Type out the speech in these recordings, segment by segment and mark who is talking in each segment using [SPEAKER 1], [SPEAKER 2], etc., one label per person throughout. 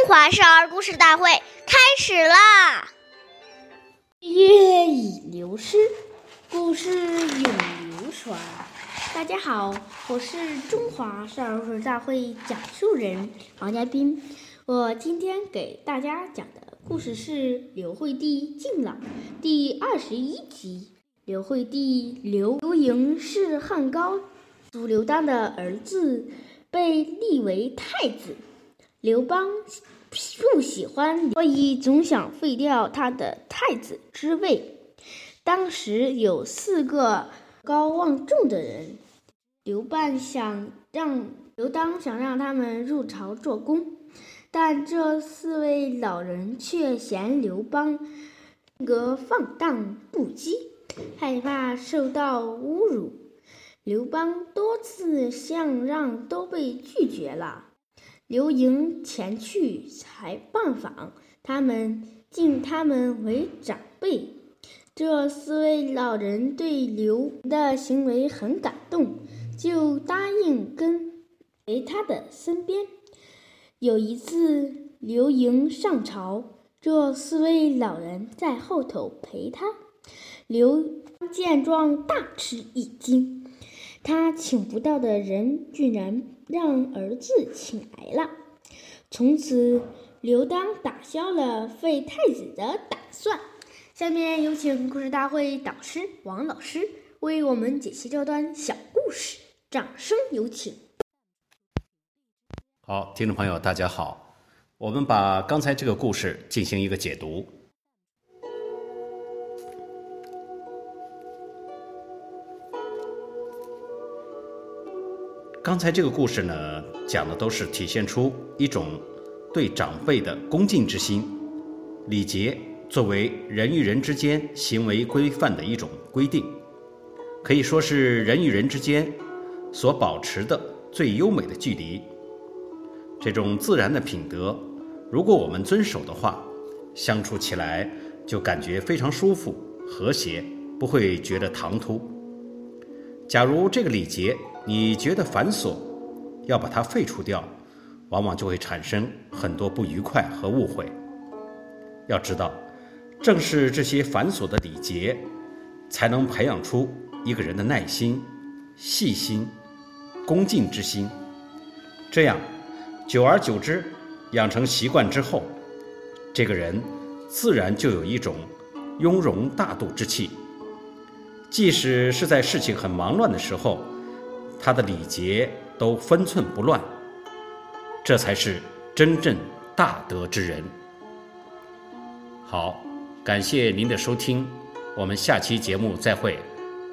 [SPEAKER 1] 中华少儿故事大会开始啦！
[SPEAKER 2] 月已流失，故事永流传。大家好，我是中华少儿故事大会讲述人王佳斌。我今天给大家讲的故事是刘惠帝敬老第二十一集。刘惠帝刘刘盈是汉高祖刘当的儿子，被立为太子。刘邦不喜欢，所以总想废掉他的太子之位。当时有四个高望重的人，刘邦想让刘当想让他们入朝做工，但这四位老人却嫌刘邦性格放荡不羁，害怕受到侮辱。刘邦多次相让都被拒绝了。刘盈前去才拜访他们，敬他们为长辈。这四位老人对刘的行为很感动，就答应跟陪他的身边。有一次，刘盈上朝，这四位老人在后头陪他。刘见状大吃一惊，他请不到的人居然。让儿子请来了，从此刘当打消了废太子的打算。下面有请故事大会导师王老师为我们解析这段小故事，掌声有请。
[SPEAKER 3] 好，听众朋友，大家好，我们把刚才这个故事进行一个解读。刚才这个故事呢，讲的都是体现出一种对长辈的恭敬之心。礼节作为人与人之间行为规范的一种规定，可以说是人与人之间所保持的最优美的距离。这种自然的品德，如果我们遵守的话，相处起来就感觉非常舒服、和谐，不会觉得唐突。假如这个礼节，你觉得繁琐，要把它废除掉，往往就会产生很多不愉快和误会。要知道，正是这些繁琐的礼节，才能培养出一个人的耐心、细心、恭敬之心。这样，久而久之，养成习惯之后，这个人自然就有一种雍容大度之气。即使是在事情很忙乱的时候。他的礼节都分寸不乱，这才是真正大德之人。好，感谢您的收听，我们下期节目再会，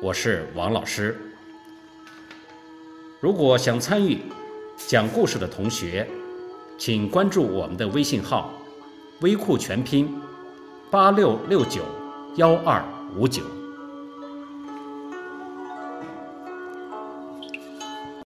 [SPEAKER 3] 我是王老师。如果想参与讲故事的同学，请关注我们的微信号“微库全拼八六六九幺二五九”。